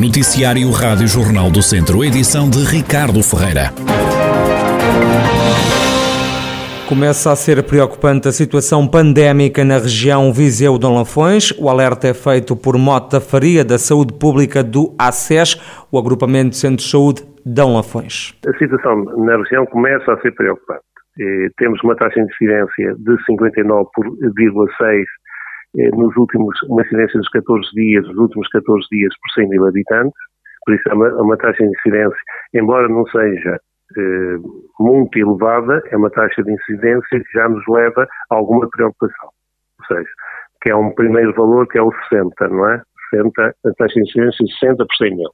Noticiário Rádio Jornal do Centro, edição de Ricardo Ferreira. Começa a ser preocupante a situação pandémica na região Viseu-Dom Lafões. O alerta é feito por Mota Faria, da Saúde Pública do ACES, o Agrupamento de Centros de Saúde Dom Lafões. A situação na região começa a ser preocupante. Temos uma taxa de incidência de 59,6 eh, nos últimos, uma incidência dos 14 dias, nos últimos 14 dias por 100 mil habitantes, por isso é uma, é uma taxa de incidência, embora não seja eh, muito elevada, é uma taxa de incidência que já nos leva a alguma preocupação. Ou seja, que é um primeiro valor que é o 60, não é? 60, a taxa de incidência de 60 por 100 mil.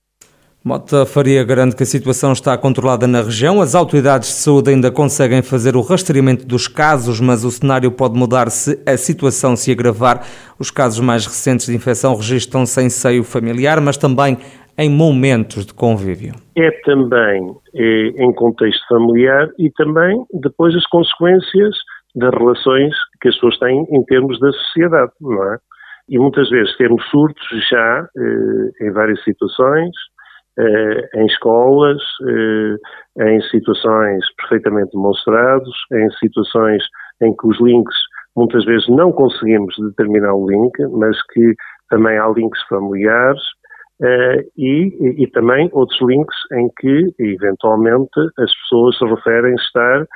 Mota Faria garante que a situação está controlada na região. As autoridades de saúde ainda conseguem fazer o rastreamento dos casos, mas o cenário pode mudar se a situação se agravar. Os casos mais recentes de infecção registram-se em seio familiar, mas também em momentos de convívio. É também é, em contexto familiar e também depois as consequências das relações que as pessoas têm em termos da sociedade, não é? E muitas vezes temos surtos já eh, em várias situações, em escolas, eh, em situações perfeitamente demonstrados, em situações em que os links muitas vezes não conseguimos determinar o link, mas que também há links familiares eh, e, e, também outros links em que eventualmente as pessoas se referem estar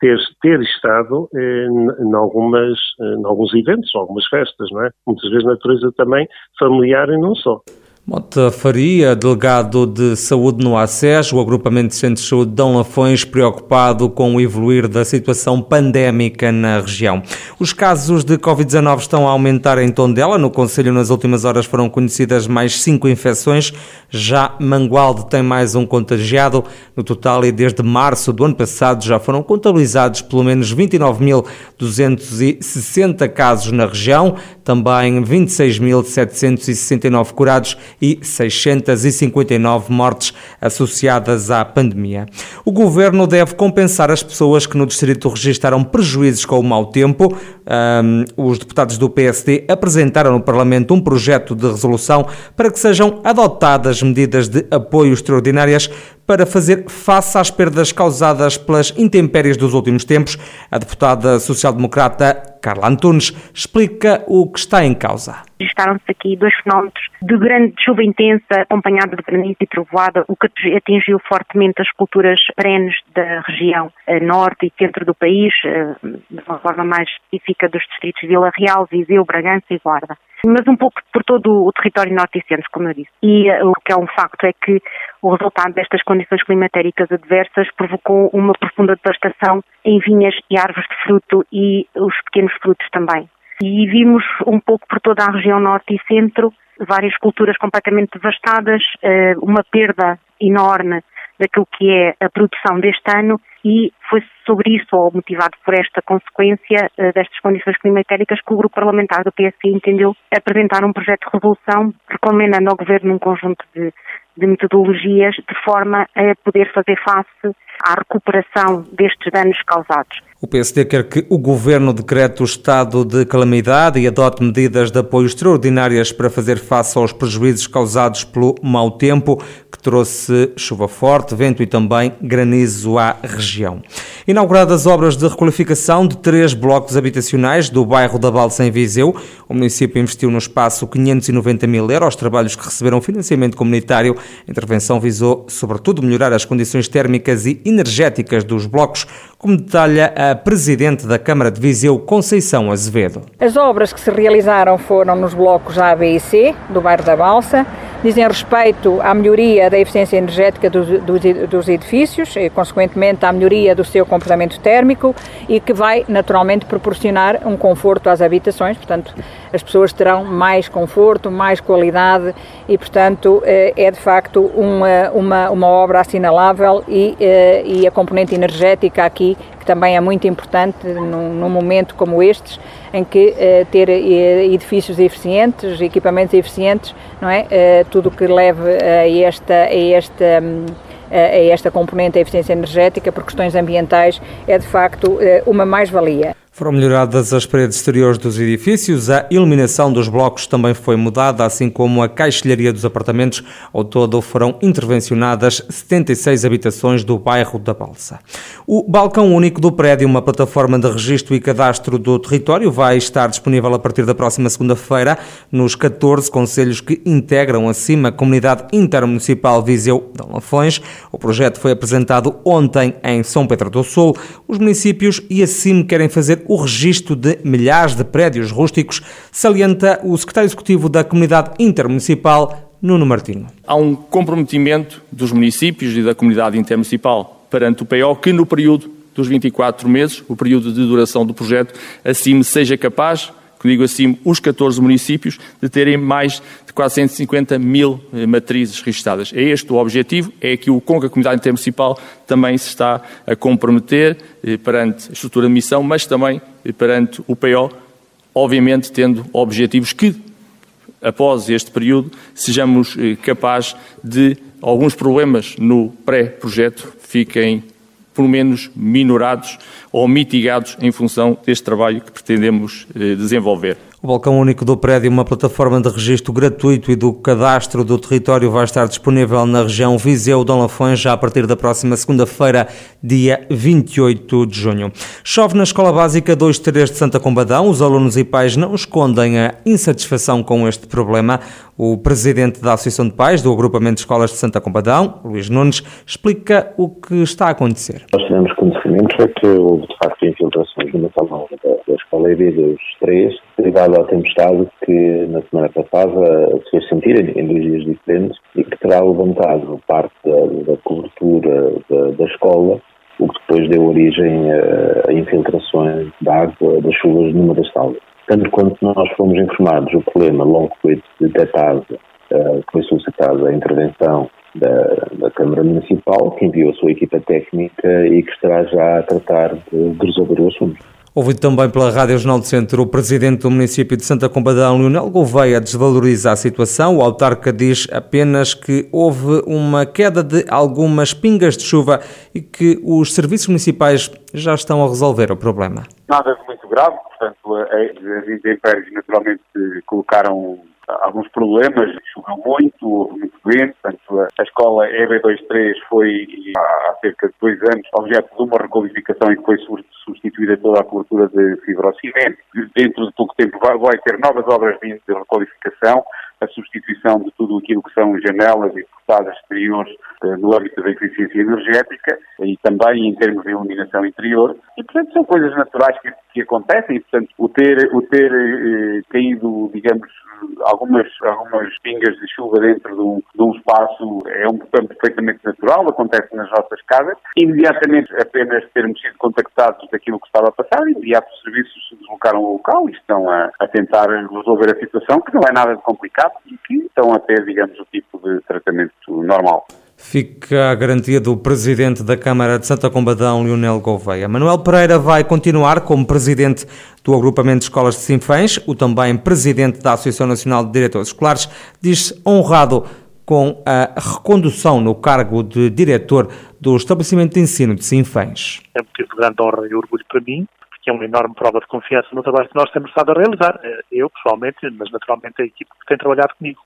ter, ter estado em, em, algumas, em alguns eventos, algumas festas, não é? Muitas vezes natureza também familiar e não só. Mota Faria, delegado de saúde no ACES, o agrupamento de centros de saúde de Dão Lafões, preocupado com o evoluir da situação pandémica na região. Os casos de Covid-19 estão a aumentar em Tondela. No Conselho, nas últimas horas, foram conhecidas mais cinco infecções. Já Mangualde tem mais um contagiado. No total, e desde março do ano passado, já foram contabilizados pelo menos 29.260 casos na região, também 26.769 curados e 659 mortes associadas à pandemia. O governo deve compensar as pessoas que no distrito registaram prejuízos com o mau tempo. Um, os deputados do PSD apresentaram no Parlamento um projeto de resolução para que sejam adotadas medidas de apoio extraordinárias para fazer face às perdas causadas pelas intempéries dos últimos tempos. A deputada social-democrata Carla Antunes explica o que está em causa. Registaram-se aqui dois fenómenos de grande chuva intensa, acompanhada de granizo e trovoada, o que atingiu fortemente as culturas perenes da região eh, norte e centro do país, eh, de uma forma mais específica dos distritos de Vila Real, Viseu, Bragança e Guarda mas um pouco por todo o território norte e centro, como eu disse. E uh, o que é um facto é que o resultado destas condições climatéricas adversas provocou uma profunda devastação em vinhas e árvores de fruto e os pequenos frutos também. E vimos um pouco por toda a região norte e centro várias culturas completamente devastadas, uh, uma perda enorme daquilo que é a produção deste ano e foi sobre isso, ou motivado por esta consequência uh, destas condições climatéricas, que o grupo parlamentar do PSD entendeu apresentar um projeto de resolução recomendando ao Governo um conjunto de, de metodologias de forma a poder fazer face à recuperação destes danos causados. O PSD quer que o Governo decrete o estado de calamidade e adote medidas de apoio extraordinárias para fazer face aos prejuízos causados pelo mau tempo, que trouxe chuva forte, vento e também granizo à região. Inauguradas obras de requalificação de três blocos habitacionais do bairro da Balsa em Viseu, o município investiu no espaço 590 mil euros, trabalhos que receberam financiamento comunitário. A intervenção visou, sobretudo, melhorar as condições térmicas e energéticas dos blocos, como detalha a Presidente da Câmara de Viseu, Conceição Azevedo. As obras que se realizaram foram nos blocos A, B e C, do bairro da Balsa, dizem respeito à melhoria da eficiência energética dos, dos, dos, edifícios e, consequentemente, à melhoria do seu comportamento térmico e que vai, naturalmente, proporcionar um conforto às habitações. Portanto, as pessoas terão mais conforto, mais qualidade e, portanto, eh, é de facto uma, uma, uma obra assinalável e, eh, e a componente energética aqui que também é muito importante num, num momento como estes, em que eh, ter eh, edifícios eficientes, equipamentos eficientes, não é? Eh, tudo que leve a esta, a esta a esta componente da eficiência energética por questões ambientais é de facto uma mais-valia. Foram melhoradas as paredes exteriores dos edifícios, a iluminação dos blocos também foi mudada, assim como a caixilharia dos apartamentos. Ao todo foram intervencionadas 76 habitações do bairro da Balsa. O balcão único do prédio, uma plataforma de registro e cadastro do território, vai estar disponível a partir da próxima segunda-feira nos 14 conselhos que integram acima a comunidade intermunicipal Viseu de Lafões. O projeto foi apresentado ontem em São Pedro do Sul. Os municípios e acima querem fazer o registro de milhares de prédios rústicos, salienta o secretário executivo da Comunidade Intermunicipal, Nuno Martino. Há um comprometimento dos municípios e da comunidade intermunicipal perante o PO que no período dos 24 meses, o período de duração do projeto, assim seja capaz digo assim, os 14 municípios, de terem mais de 450 mil eh, matrizes registadas. É este o objetivo, é aquilo com que a comunidade intermunicipal também se está a comprometer eh, perante a estrutura de missão, mas também eh, perante o PO, obviamente tendo objetivos que, após este período, sejamos capazes de alguns problemas no pré-projeto fiquem pelo menos minorados ou mitigados em função deste trabalho que pretendemos eh, desenvolver. O balcão único do prédio, uma plataforma de registro gratuito e do cadastro do território, vai estar disponível na região Viseu-Dom Lafões já a partir da próxima segunda-feira, dia 28 de junho. Chove na Escola Básica 2-3 de Santa Combadão. Os alunos e pais não escondem a insatisfação com este problema. O presidente da Associação de Pais do Agrupamento de Escolas de Santa Combadão, Luís Nunes, explica o que está a acontecer. Nós tivemos conhecimento é que houve, de facto, infiltrações numa sala da, Escola EB dos três, derivado à tempestade que, na semana passada, se fez sentir em, dois dias diferentes e que terá levantado parte da, da cobertura da, da escola o que depois deu origem a, a infiltrações de água das chuvas numa das salas. Tanto quanto nós fomos informados, o problema logo foi detectado, uh, foi solicitada a intervenção da, da, Câmara Municipal, que enviou a sua equipa técnica e que estará já a tratar de, de resolver o assunto. Ouvido também pela Rádio Jornal do Centro, o presidente do município de Santa Combadão, Leonel Gouveia, desvaloriza a situação. O autarca diz apenas que houve uma queda de algumas pingas de chuva e que os serviços municipais já estão a resolver o problema. Nada de muito grave, portanto, as intempéries naturalmente colocaram alguns problemas, choveu muito, houve muito vento, portanto a escola EB23 foi há cerca de dois anos objeto de uma requalificação e foi substituída toda a cobertura de fibrocimento. Dentro de pouco tempo vai, vai ter novas obras de requalificação, a substituição de tudo aquilo que são janelas e portadas exteriores eh, no âmbito da eficiência energética e também em termos de iluminação interior. E, portanto, são coisas naturais que, que acontecem e, portanto, o ter, o ter eh, caído, digamos, algumas, algumas pingas de chuva dentro de um, de um espaço é um problema perfeitamente natural, acontece nas nossas casas. Imediatamente, apenas termos sido contactados daquilo que estava a passar, imediato os serviços se deslocaram ao local e estão a, a tentar resolver a situação, que não é nada de complicado e que estão a ter, digamos, o tipo de tratamento normal. Fica a garantia do presidente da Câmara de Santa Combadão, Leonel Gouveia. Manuel Pereira vai continuar como presidente do Agrupamento de Escolas de Sinfãs, o também presidente da Associação Nacional de Diretores Escolares, diz-se honrado com a recondução no cargo de diretor do estabelecimento de ensino de Sinfãs. É um motivo de grande honra e orgulho para mim, porque é uma enorme prova de confiança no trabalho que nós temos estado a realizar. Eh, eu, pessoalmente, mas naturalmente a equipe que tem trabalhado comigo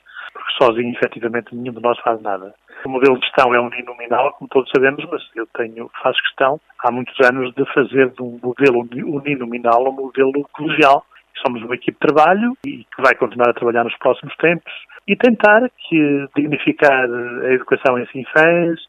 sozinho, efetivamente, nenhum de nós faz nada. O modelo de gestão é uninominal, como todos sabemos, mas eu tenho, faço questão, há muitos anos, de fazer de um modelo uninominal um modelo colegial. Somos uma equipe de trabalho e que vai continuar a trabalhar nos próximos tempos e tentar que dignificar a educação em Sinfãs,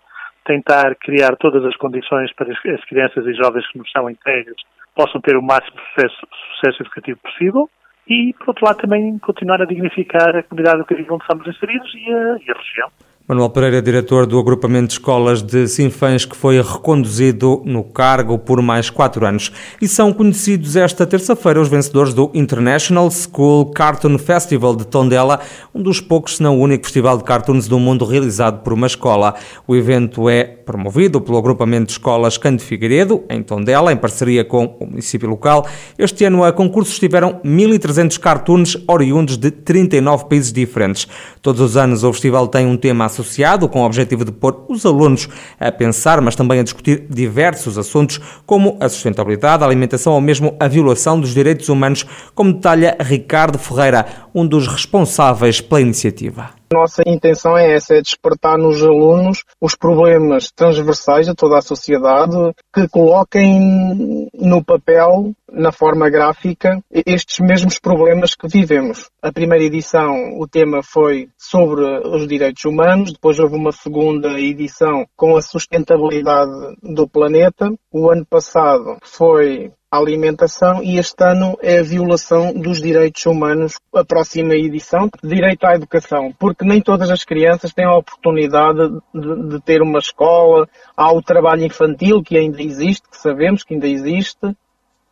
tentar criar todas as condições para as crianças e jovens que nos são entregues possam ter o máximo sucesso, sucesso educativo possível e, por outro lado, também continuar a dignificar a comunidade educativa onde estamos inseridos e a, e a região. Manuel Pereira, diretor do agrupamento de escolas de Sinfãs, que foi reconduzido no cargo por mais quatro anos. E são conhecidos esta terça-feira os vencedores do International School Cartoon Festival de Tondela, um dos poucos, se não o único festival de cartoons do mundo realizado por uma escola. O evento é promovido pelo agrupamento de escolas Canto Figueiredo, em Tondela, em parceria com o município local. Este ano a concurso estiveram 1.300 cartoons oriundos de 39 países diferentes. Todos os anos o festival tem um tema associado com o objetivo de pôr os alunos a pensar, mas também a discutir diversos assuntos como a sustentabilidade, a alimentação ou mesmo a violação dos direitos humanos, como detalha Ricardo Ferreira, um dos responsáveis pela iniciativa. Nossa intenção é essa, é despertar nos alunos os problemas transversais de toda a sociedade, que coloquem no papel, na forma gráfica, estes mesmos problemas que vivemos. A primeira edição, o tema foi sobre os direitos humanos, depois houve uma segunda edição com a sustentabilidade do planeta. O ano passado foi alimentação e este ano é a violação dos direitos humanos, a próxima edição, direito à educação, porque nem todas as crianças têm a oportunidade de, de ter uma escola, há o trabalho infantil que ainda existe, que sabemos que ainda existe,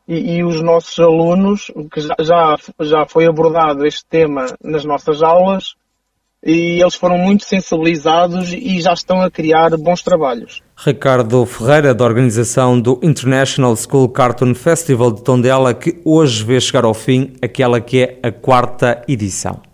e, e os nossos alunos, que já, já, já foi abordado este tema nas nossas aulas, e eles foram muito sensibilizados e já estão a criar bons trabalhos. Ricardo Ferreira, da organização do International School Cartoon Festival de Tondela, que hoje vê chegar ao fim aquela que é a quarta edição.